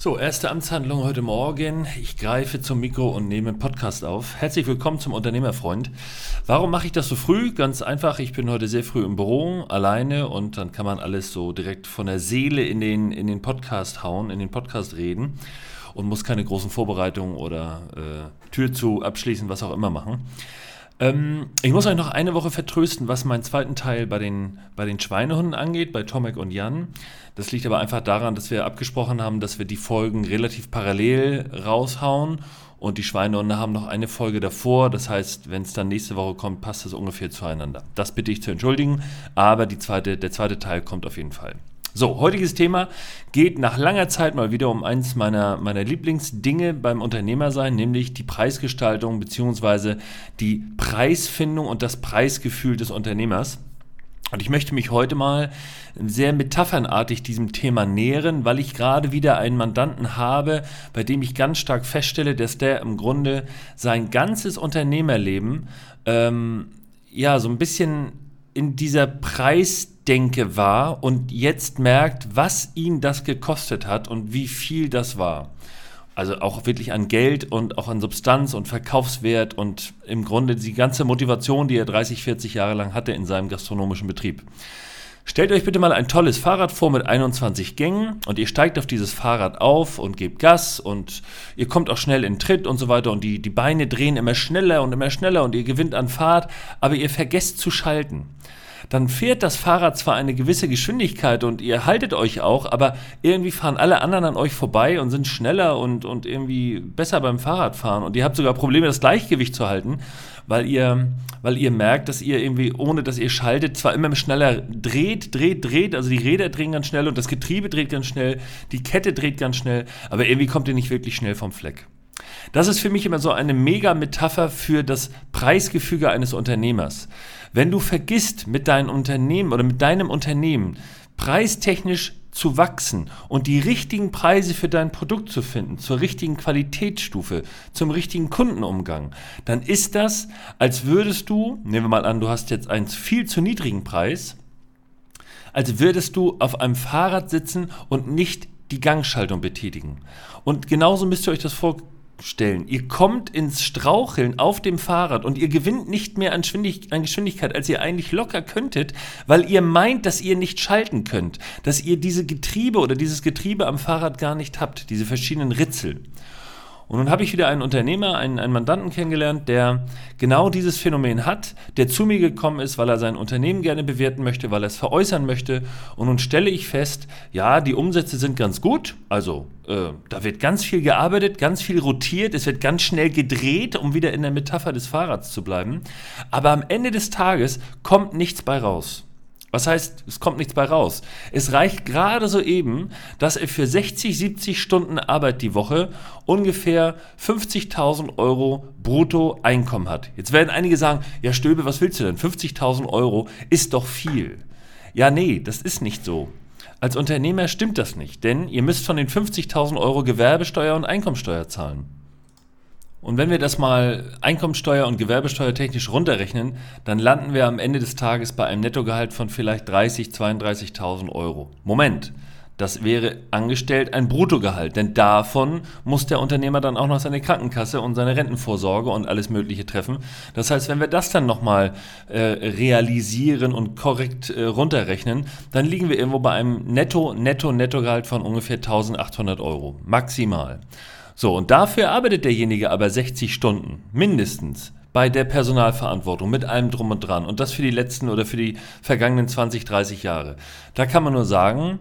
So, erste Amtshandlung heute Morgen. Ich greife zum Mikro und nehme einen Podcast auf. Herzlich willkommen zum Unternehmerfreund. Warum mache ich das so früh? Ganz einfach, ich bin heute sehr früh im Büro, alleine und dann kann man alles so direkt von der Seele in den, in den Podcast hauen, in den Podcast reden und muss keine großen Vorbereitungen oder äh, Tür zu abschließen, was auch immer machen. Ähm, ich muss euch noch eine Woche vertrösten, was meinen zweiten Teil bei den, bei den Schweinehunden angeht, bei Tomek und Jan. Das liegt aber einfach daran, dass wir abgesprochen haben, dass wir die Folgen relativ parallel raushauen und die Schweinehunde haben noch eine Folge davor. Das heißt, wenn es dann nächste Woche kommt, passt das ungefähr zueinander. Das bitte ich zu entschuldigen, aber die zweite, der zweite Teil kommt auf jeden Fall. So, heutiges Thema geht nach langer Zeit mal wieder um eins meiner, meiner Lieblingsdinge beim Unternehmersein, nämlich die Preisgestaltung bzw. die Preisfindung und das Preisgefühl des Unternehmers. Und ich möchte mich heute mal sehr metaphernartig diesem Thema nähern, weil ich gerade wieder einen Mandanten habe, bei dem ich ganz stark feststelle, dass der im Grunde sein ganzes Unternehmerleben ähm, ja so ein bisschen in dieser Preisdenke war und jetzt merkt, was ihn das gekostet hat und wie viel das war. Also auch wirklich an Geld und auch an Substanz und Verkaufswert und im Grunde die ganze Motivation, die er 30, 40 Jahre lang hatte in seinem gastronomischen Betrieb. Stellt euch bitte mal ein tolles Fahrrad vor mit 21 Gängen und ihr steigt auf dieses Fahrrad auf und gebt Gas und ihr kommt auch schnell in Tritt und so weiter und die, die Beine drehen immer schneller und immer schneller und ihr gewinnt an Fahrt, aber ihr vergesst zu schalten dann fährt das Fahrrad zwar eine gewisse Geschwindigkeit und ihr haltet euch auch, aber irgendwie fahren alle anderen an euch vorbei und sind schneller und, und irgendwie besser beim Fahrradfahren. Und ihr habt sogar Probleme, das Gleichgewicht zu halten, weil ihr, weil ihr merkt, dass ihr irgendwie, ohne dass ihr schaltet, zwar immer schneller dreht, dreht, dreht, also die Räder drehen ganz schnell und das Getriebe dreht ganz schnell, die Kette dreht ganz schnell, aber irgendwie kommt ihr nicht wirklich schnell vom Fleck. Das ist für mich immer so eine mega Metapher für das Preisgefüge eines Unternehmers. Wenn du vergisst, mit deinem Unternehmen oder mit deinem Unternehmen preistechnisch zu wachsen und die richtigen Preise für dein Produkt zu finden, zur richtigen Qualitätsstufe, zum richtigen Kundenumgang, dann ist das, als würdest du, nehmen wir mal an, du hast jetzt einen viel zu niedrigen Preis, als würdest du auf einem Fahrrad sitzen und nicht die Gangschaltung betätigen. Und genauso müsst ihr euch das vorstellen stellen. Ihr kommt ins Straucheln auf dem Fahrrad und ihr gewinnt nicht mehr an, Geschwindigkeit, als ihr eigentlich locker könntet, weil ihr meint, dass ihr nicht schalten könnt, dass ihr diese Getriebe oder dieses Getriebe am Fahrrad gar nicht habt, diese verschiedenen Ritzel. Und nun habe ich wieder einen Unternehmer, einen, einen Mandanten kennengelernt, der genau dieses Phänomen hat, der zu mir gekommen ist, weil er sein Unternehmen gerne bewerten möchte, weil er es veräußern möchte. Und nun stelle ich fest, ja, die Umsätze sind ganz gut. Also äh, da wird ganz viel gearbeitet, ganz viel rotiert, es wird ganz schnell gedreht, um wieder in der Metapher des Fahrrads zu bleiben. Aber am Ende des Tages kommt nichts bei raus. Was heißt, es kommt nichts bei raus? Es reicht gerade so eben, dass er für 60, 70 Stunden Arbeit die Woche ungefähr 50.000 Euro brutto Einkommen hat. Jetzt werden einige sagen, ja Stöbe, was willst du denn? 50.000 Euro ist doch viel. Ja, nee, das ist nicht so. Als Unternehmer stimmt das nicht, denn ihr müsst von den 50.000 Euro Gewerbesteuer und Einkommensteuer zahlen. Und wenn wir das mal Einkommensteuer und Gewerbesteuer technisch runterrechnen, dann landen wir am Ende des Tages bei einem Nettogehalt von vielleicht 30, 32.000 Euro. Moment, das wäre angestellt ein Bruttogehalt, denn davon muss der Unternehmer dann auch noch seine Krankenkasse und seine Rentenvorsorge und alles Mögliche treffen. Das heißt, wenn wir das dann nochmal äh, realisieren und korrekt äh, runterrechnen, dann liegen wir irgendwo bei einem Netto, Netto, Nettogehalt von ungefähr 1800 Euro. Maximal. So, und dafür arbeitet derjenige aber 60 Stunden, mindestens, bei der Personalverantwortung, mit allem drum und dran. Und das für die letzten oder für die vergangenen 20, 30 Jahre. Da kann man nur sagen,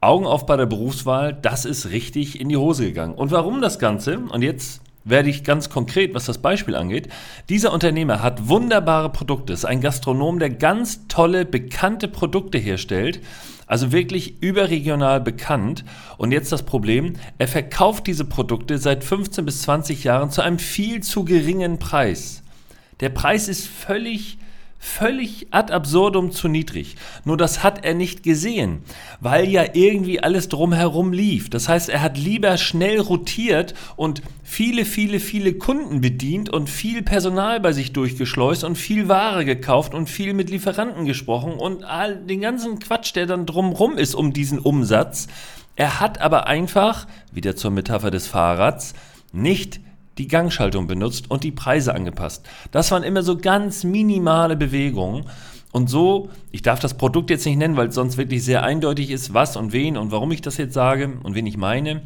Augen auf bei der Berufswahl, das ist richtig in die Hose gegangen. Und warum das Ganze? Und jetzt werde ich ganz konkret, was das Beispiel angeht. Dieser Unternehmer hat wunderbare Produkte, ist ein Gastronom, der ganz tolle, bekannte Produkte herstellt, also wirklich überregional bekannt. Und jetzt das Problem, er verkauft diese Produkte seit 15 bis 20 Jahren zu einem viel zu geringen Preis. Der Preis ist völlig völlig ad absurdum zu niedrig. Nur das hat er nicht gesehen, weil ja irgendwie alles drumherum lief. Das heißt, er hat lieber schnell rotiert und viele, viele, viele Kunden bedient und viel Personal bei sich durchgeschleust und viel Ware gekauft und viel mit Lieferanten gesprochen und all den ganzen Quatsch, der dann drumherum ist um diesen Umsatz, Er hat aber einfach, wieder zur Metapher des Fahrrads, nicht die Gangschaltung benutzt und die Preise angepasst. Das waren immer so ganz minimale Bewegungen. Und so, ich darf das Produkt jetzt nicht nennen, weil es sonst wirklich sehr eindeutig ist, was und wen und warum ich das jetzt sage und wen ich meine.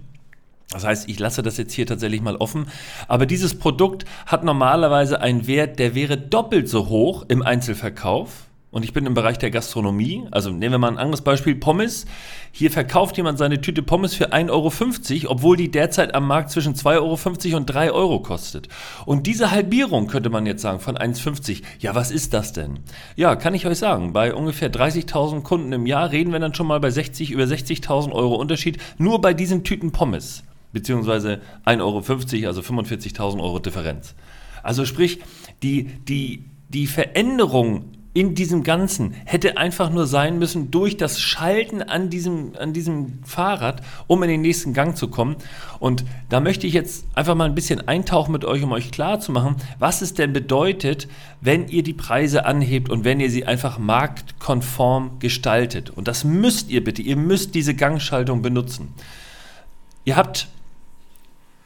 Das heißt, ich lasse das jetzt hier tatsächlich mal offen. Aber dieses Produkt hat normalerweise einen Wert, der wäre doppelt so hoch im Einzelverkauf und ich bin im Bereich der Gastronomie. Also nehmen wir mal ein anderes Beispiel, Pommes. Hier verkauft jemand seine Tüte Pommes für 1,50 Euro, obwohl die derzeit am Markt zwischen 2,50 Euro und 3 Euro kostet. Und diese Halbierung könnte man jetzt sagen von 1,50. Ja, was ist das denn? Ja, kann ich euch sagen, bei ungefähr 30.000 Kunden im Jahr reden wir dann schon mal bei 60, über 60.000 Euro Unterschied, nur bei diesen Tüten Pommes. Beziehungsweise 1,50 Euro, also 45.000 Euro Differenz. Also sprich, die, die, die Veränderung in diesem Ganzen hätte einfach nur sein müssen durch das Schalten an diesem, an diesem Fahrrad, um in den nächsten Gang zu kommen. Und da möchte ich jetzt einfach mal ein bisschen eintauchen mit euch, um euch klarzumachen, was es denn bedeutet, wenn ihr die Preise anhebt und wenn ihr sie einfach marktkonform gestaltet. Und das müsst ihr bitte, ihr müsst diese Gangschaltung benutzen. Ihr habt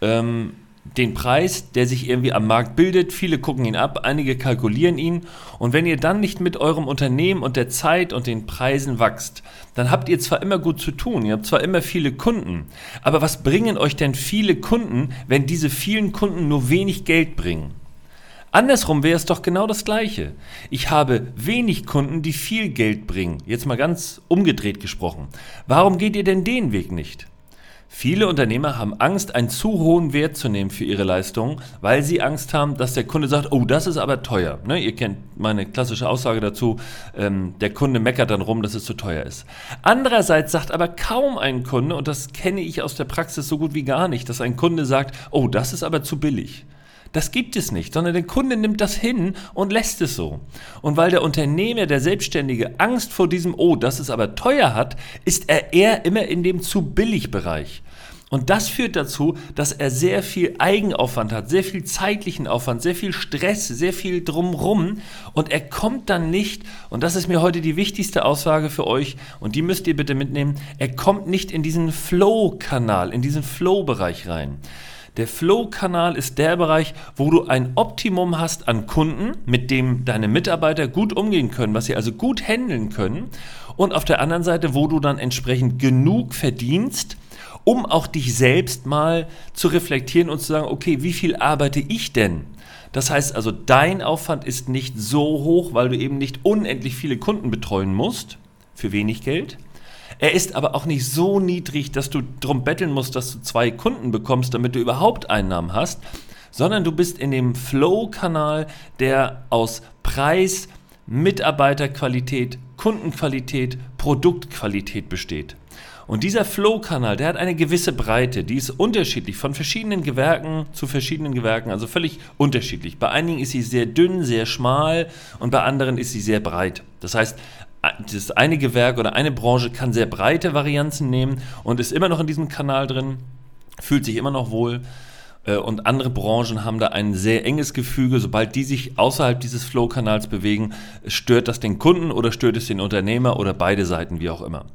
ähm, den Preis, der sich irgendwie am Markt bildet. Viele gucken ihn ab, einige kalkulieren ihn. Und wenn ihr dann nicht mit eurem Unternehmen und der Zeit und den Preisen wächst, dann habt ihr zwar immer gut zu tun, ihr habt zwar immer viele Kunden, aber was bringen euch denn viele Kunden, wenn diese vielen Kunden nur wenig Geld bringen? Andersrum wäre es doch genau das Gleiche. Ich habe wenig Kunden, die viel Geld bringen. Jetzt mal ganz umgedreht gesprochen. Warum geht ihr denn den Weg nicht? Viele Unternehmer haben Angst, einen zu hohen Wert zu nehmen für ihre Leistungen, weil sie Angst haben, dass der Kunde sagt, oh, das ist aber teuer. Ne, ihr kennt meine klassische Aussage dazu, ähm, der Kunde meckert dann rum, dass es zu teuer ist. Andererseits sagt aber kaum ein Kunde, und das kenne ich aus der Praxis so gut wie gar nicht, dass ein Kunde sagt, oh, das ist aber zu billig. Das gibt es nicht, sondern der Kunde nimmt das hin und lässt es so. Und weil der Unternehmer, der Selbstständige Angst vor diesem, oh, das ist aber teuer hat, ist er eher immer in dem zu billig Bereich. Und das führt dazu, dass er sehr viel Eigenaufwand hat, sehr viel zeitlichen Aufwand, sehr viel Stress, sehr viel drumrum. Und er kommt dann nicht, und das ist mir heute die wichtigste Aussage für euch, und die müsst ihr bitte mitnehmen, er kommt nicht in diesen Flow-Kanal, in diesen Flow-Bereich rein. Der Flow-Kanal ist der Bereich, wo du ein Optimum hast an Kunden, mit dem deine Mitarbeiter gut umgehen können, was sie also gut handeln können. Und auf der anderen Seite, wo du dann entsprechend genug verdienst, um auch dich selbst mal zu reflektieren und zu sagen, okay, wie viel arbeite ich denn? Das heißt also, dein Aufwand ist nicht so hoch, weil du eben nicht unendlich viele Kunden betreuen musst für wenig Geld. Er ist aber auch nicht so niedrig, dass du darum betteln musst, dass du zwei Kunden bekommst, damit du überhaupt Einnahmen hast, sondern du bist in dem Flow-Kanal, der aus Preis, Mitarbeiterqualität, Kundenqualität, Produktqualität besteht. Und dieser Flow-Kanal, der hat eine gewisse Breite, die ist unterschiedlich von verschiedenen Gewerken zu verschiedenen Gewerken, also völlig unterschiedlich. Bei einigen ist sie sehr dünn, sehr schmal und bei anderen ist sie sehr breit. Das heißt, das eine Gewerk oder eine Branche kann sehr breite Varianzen nehmen und ist immer noch in diesem Kanal drin, fühlt sich immer noch wohl. Äh, und andere Branchen haben da ein sehr enges Gefüge. Sobald die sich außerhalb dieses Flow-Kanals bewegen, stört das den Kunden oder stört es den Unternehmer oder beide Seiten, wie auch immer.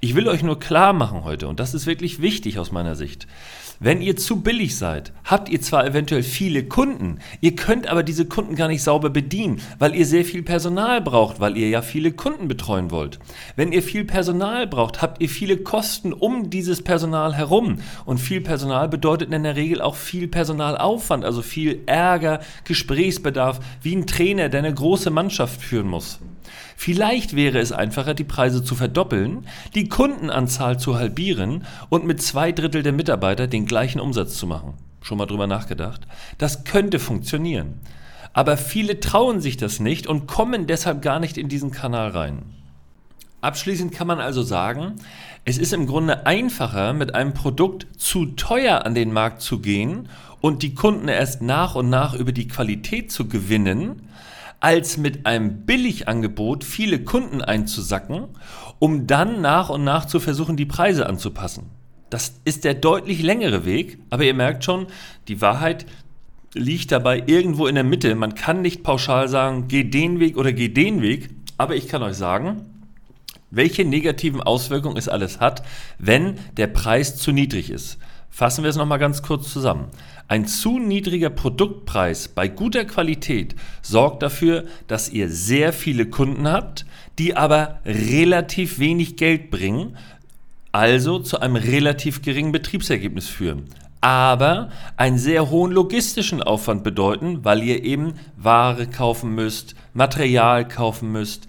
Ich will euch nur klar machen heute, und das ist wirklich wichtig aus meiner Sicht, wenn ihr zu billig seid, habt ihr zwar eventuell viele Kunden, ihr könnt aber diese Kunden gar nicht sauber bedienen, weil ihr sehr viel Personal braucht, weil ihr ja viele Kunden betreuen wollt. Wenn ihr viel Personal braucht, habt ihr viele Kosten um dieses Personal herum. Und viel Personal bedeutet in der Regel auch viel Personalaufwand, also viel Ärger, Gesprächsbedarf, wie ein Trainer, der eine große Mannschaft führen muss. Vielleicht wäre es einfacher, die Preise zu verdoppeln, die Kundenanzahl zu halbieren und mit zwei Drittel der Mitarbeiter den gleichen Umsatz zu machen. Schon mal drüber nachgedacht? Das könnte funktionieren. Aber viele trauen sich das nicht und kommen deshalb gar nicht in diesen Kanal rein. Abschließend kann man also sagen, es ist im Grunde einfacher, mit einem Produkt zu teuer an den Markt zu gehen und die Kunden erst nach und nach über die Qualität zu gewinnen, als mit einem Billigangebot viele Kunden einzusacken, um dann nach und nach zu versuchen, die Preise anzupassen. Das ist der deutlich längere Weg, aber ihr merkt schon, die Wahrheit liegt dabei irgendwo in der Mitte. Man kann nicht pauschal sagen, geh den Weg oder geh den Weg, aber ich kann euch sagen, welche negativen Auswirkungen es alles hat, wenn der Preis zu niedrig ist. Fassen wir es nochmal ganz kurz zusammen. Ein zu niedriger Produktpreis bei guter Qualität sorgt dafür, dass ihr sehr viele Kunden habt, die aber relativ wenig Geld bringen, also zu einem relativ geringen Betriebsergebnis führen. Aber einen sehr hohen logistischen Aufwand bedeuten, weil ihr eben Ware kaufen müsst, Material kaufen müsst,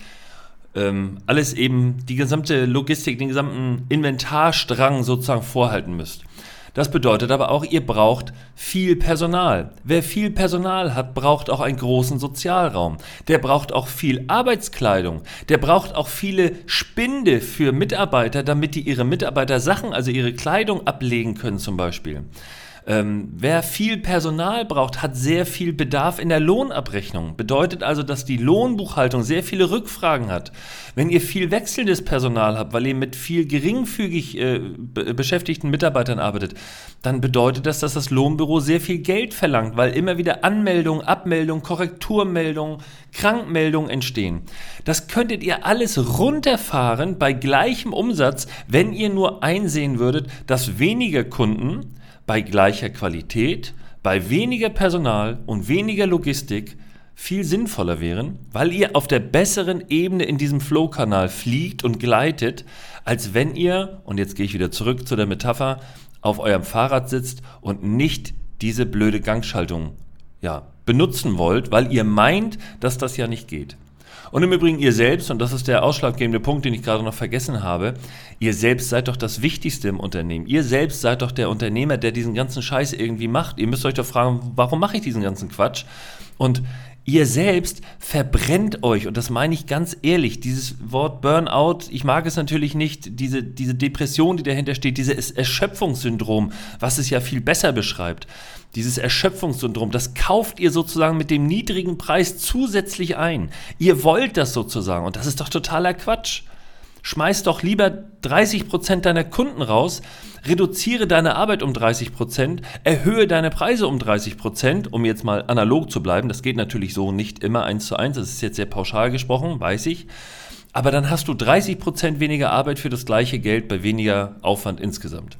ähm, alles eben die gesamte Logistik, den gesamten Inventarstrang sozusagen vorhalten müsst. Das bedeutet aber auch, ihr braucht viel Personal. Wer viel Personal hat, braucht auch einen großen Sozialraum. Der braucht auch viel Arbeitskleidung. Der braucht auch viele Spinde für Mitarbeiter, damit die ihre Mitarbeiter Sachen, also ihre Kleidung ablegen können zum Beispiel. Ähm, wer viel Personal braucht, hat sehr viel Bedarf in der Lohnabrechnung. Bedeutet also, dass die Lohnbuchhaltung sehr viele Rückfragen hat. Wenn ihr viel wechselndes Personal habt, weil ihr mit viel geringfügig äh, beschäftigten Mitarbeitern arbeitet, dann bedeutet das, dass das Lohnbüro sehr viel Geld verlangt, weil immer wieder Anmeldungen, Abmeldungen, Korrekturmeldungen, Krankmeldungen entstehen. Das könntet ihr alles runterfahren bei gleichem Umsatz, wenn ihr nur einsehen würdet, dass weniger Kunden bei gleicher Qualität, bei weniger Personal und weniger Logistik viel sinnvoller wären, weil ihr auf der besseren Ebene in diesem Flow-Kanal fliegt und gleitet, als wenn ihr, und jetzt gehe ich wieder zurück zu der Metapher, auf eurem Fahrrad sitzt und nicht diese blöde Gangschaltung ja, benutzen wollt, weil ihr meint, dass das ja nicht geht. Und im Übrigen ihr selbst, und das ist der ausschlaggebende Punkt, den ich gerade noch vergessen habe, ihr selbst seid doch das Wichtigste im Unternehmen. Ihr selbst seid doch der Unternehmer, der diesen ganzen Scheiß irgendwie macht. Ihr müsst euch doch fragen, warum mache ich diesen ganzen Quatsch? Und Ihr selbst verbrennt euch, und das meine ich ganz ehrlich, dieses Wort Burnout, ich mag es natürlich nicht, diese, diese Depression, die dahinter steht, dieses Erschöpfungssyndrom, was es ja viel besser beschreibt. Dieses Erschöpfungssyndrom, das kauft ihr sozusagen mit dem niedrigen Preis zusätzlich ein. Ihr wollt das sozusagen, und das ist doch totaler Quatsch. Schmeiß doch lieber 30% deiner Kunden raus, reduziere deine Arbeit um 30%, erhöhe deine Preise um 30%, um jetzt mal analog zu bleiben. Das geht natürlich so nicht immer eins zu eins, das ist jetzt sehr pauschal gesprochen, weiß ich. Aber dann hast du 30% weniger Arbeit für das gleiche Geld bei weniger Aufwand insgesamt.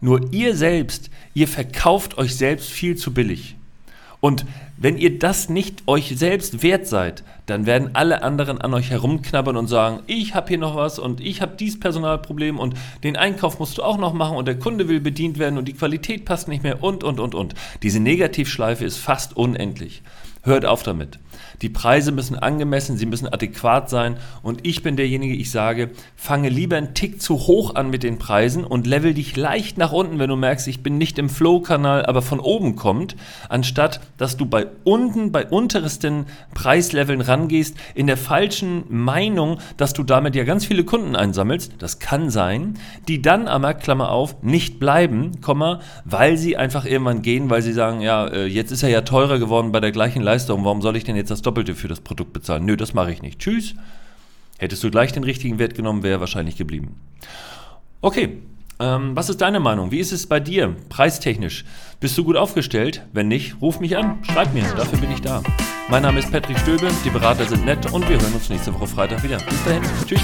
Nur ihr selbst, ihr verkauft euch selbst viel zu billig. Und wenn ihr das nicht euch selbst wert seid, dann werden alle anderen an euch herumknabbern und sagen, ich habe hier noch was und ich habe dieses Personalproblem und den Einkauf musst du auch noch machen und der Kunde will bedient werden und die Qualität passt nicht mehr und, und, und, und. Diese Negativschleife ist fast unendlich. Hört auf damit. Die Preise müssen angemessen, sie müssen adäquat sein. Und ich bin derjenige, ich sage, fange lieber einen Tick zu hoch an mit den Preisen und level dich leicht nach unten, wenn du merkst, ich bin nicht im Flow-Kanal, aber von oben kommt, anstatt dass du bei unten, bei untersten Preisleveln rangehst, in der falschen Meinung, dass du damit ja ganz viele Kunden einsammelst, das kann sein, die dann aber, Klammer auf, nicht bleiben, Komma, weil sie einfach irgendwann gehen, weil sie sagen, ja, äh, jetzt ist er ja teurer geworden bei der gleichen Leistung, warum soll ich denn jetzt das Doppelte für das Produkt bezahlen. Nö, das mache ich nicht. Tschüss. Hättest du gleich den richtigen Wert genommen, wäre wahrscheinlich geblieben. Okay, ähm, was ist deine Meinung? Wie ist es bei dir, preistechnisch? Bist du gut aufgestellt? Wenn nicht, ruf mich an, schreib mir, dafür bin ich da. Mein Name ist Patrick Stöbe, die Berater sind nett und wir hören uns nächste Woche Freitag wieder. Bis dahin, tschüss.